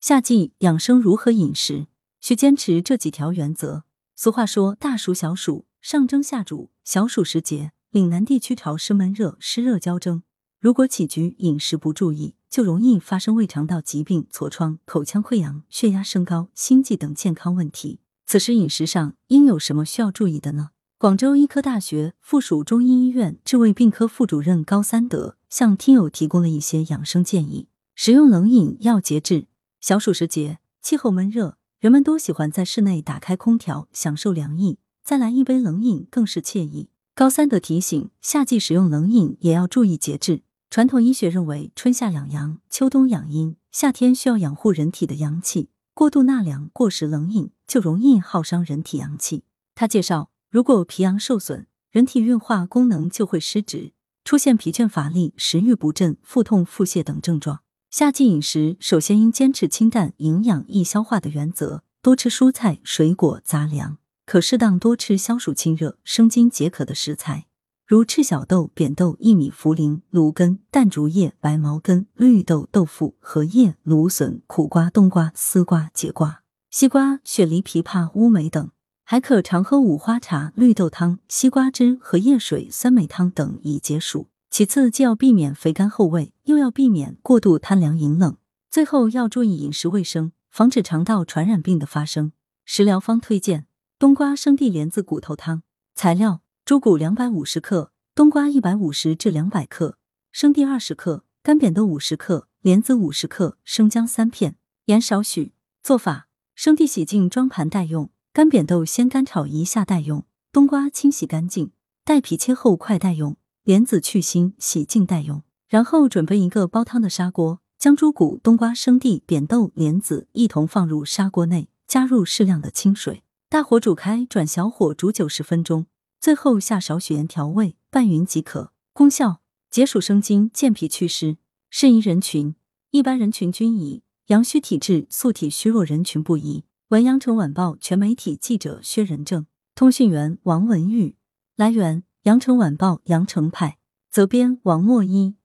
夏季养生如何饮食？需坚持这几条原则。俗话说：“大暑小暑，上蒸下煮。”小暑时节，岭南地区潮湿闷热，湿热交蒸。如果起居饮食不注意，就容易发生胃肠道疾病、痤疮、口腔溃疡、血压升高、心悸等健康问题。此时饮食上应有什么需要注意的呢？广州医科大学附属中医医院治胃病科副主任高三德向听友提供了一些养生建议：食用冷饮要节制。小暑时节，气候闷热，人们都喜欢在室内打开空调，享受凉意，再来一杯冷饮更是惬意。高三德提醒，夏季使用冷饮也要注意节制。传统医学认为，春夏养阳，秋冬养阴，夏天需要养护人体的阳气，过度纳凉、过食冷饮就容易耗伤人体阳气。他介绍。如果脾阳受损，人体运化功能就会失职，出现疲倦乏力、食欲不振、腹痛、腹泻等症状。夏季饮食首先应坚持清淡、营养、易消化的原则，多吃蔬菜、水果、杂粮，可适当多吃消暑清热、生津解渴的食材，如赤小豆、扁豆、薏米、茯苓、芦根、淡竹叶、白茅根、绿豆、豆腐、荷叶、芦笋、苦瓜、冬瓜、丝瓜、节瓜、西瓜、雪梨、枇杷、乌梅等。还可常喝五花茶、绿豆汤、西瓜汁、荷叶水、酸梅汤等以解暑。其次，既要避免肥甘厚味，又要避免过度贪凉饮冷。最后，要注意饮食卫生，防止肠道传染病的发生。食疗方推荐：冬瓜生地莲子骨头汤。材料：猪骨两百五十克，冬瓜一百五十至两百克，生地二十克，干扁豆五十克，莲子五十克，生姜三片，盐少许。做法：生地洗净装盘待用。干扁豆先干炒一下待用，冬瓜清洗干净，带皮切厚块待用，莲子去腥洗净待用。然后准备一个煲汤的砂锅，将猪骨、冬瓜、生地、扁豆、莲子一同放入砂锅内，加入适量的清水，大火煮开，转小火煮九十分钟，最后下少许盐调味，拌匀即可。功效：解暑生津，健脾祛湿。适宜人群：一般人群均宜，阳虚体质、素体虚弱人群不宜。文阳城晚报全媒体记者薛仁正，通讯员王文玉。来源：羊城晚报羊城派，责编王墨一。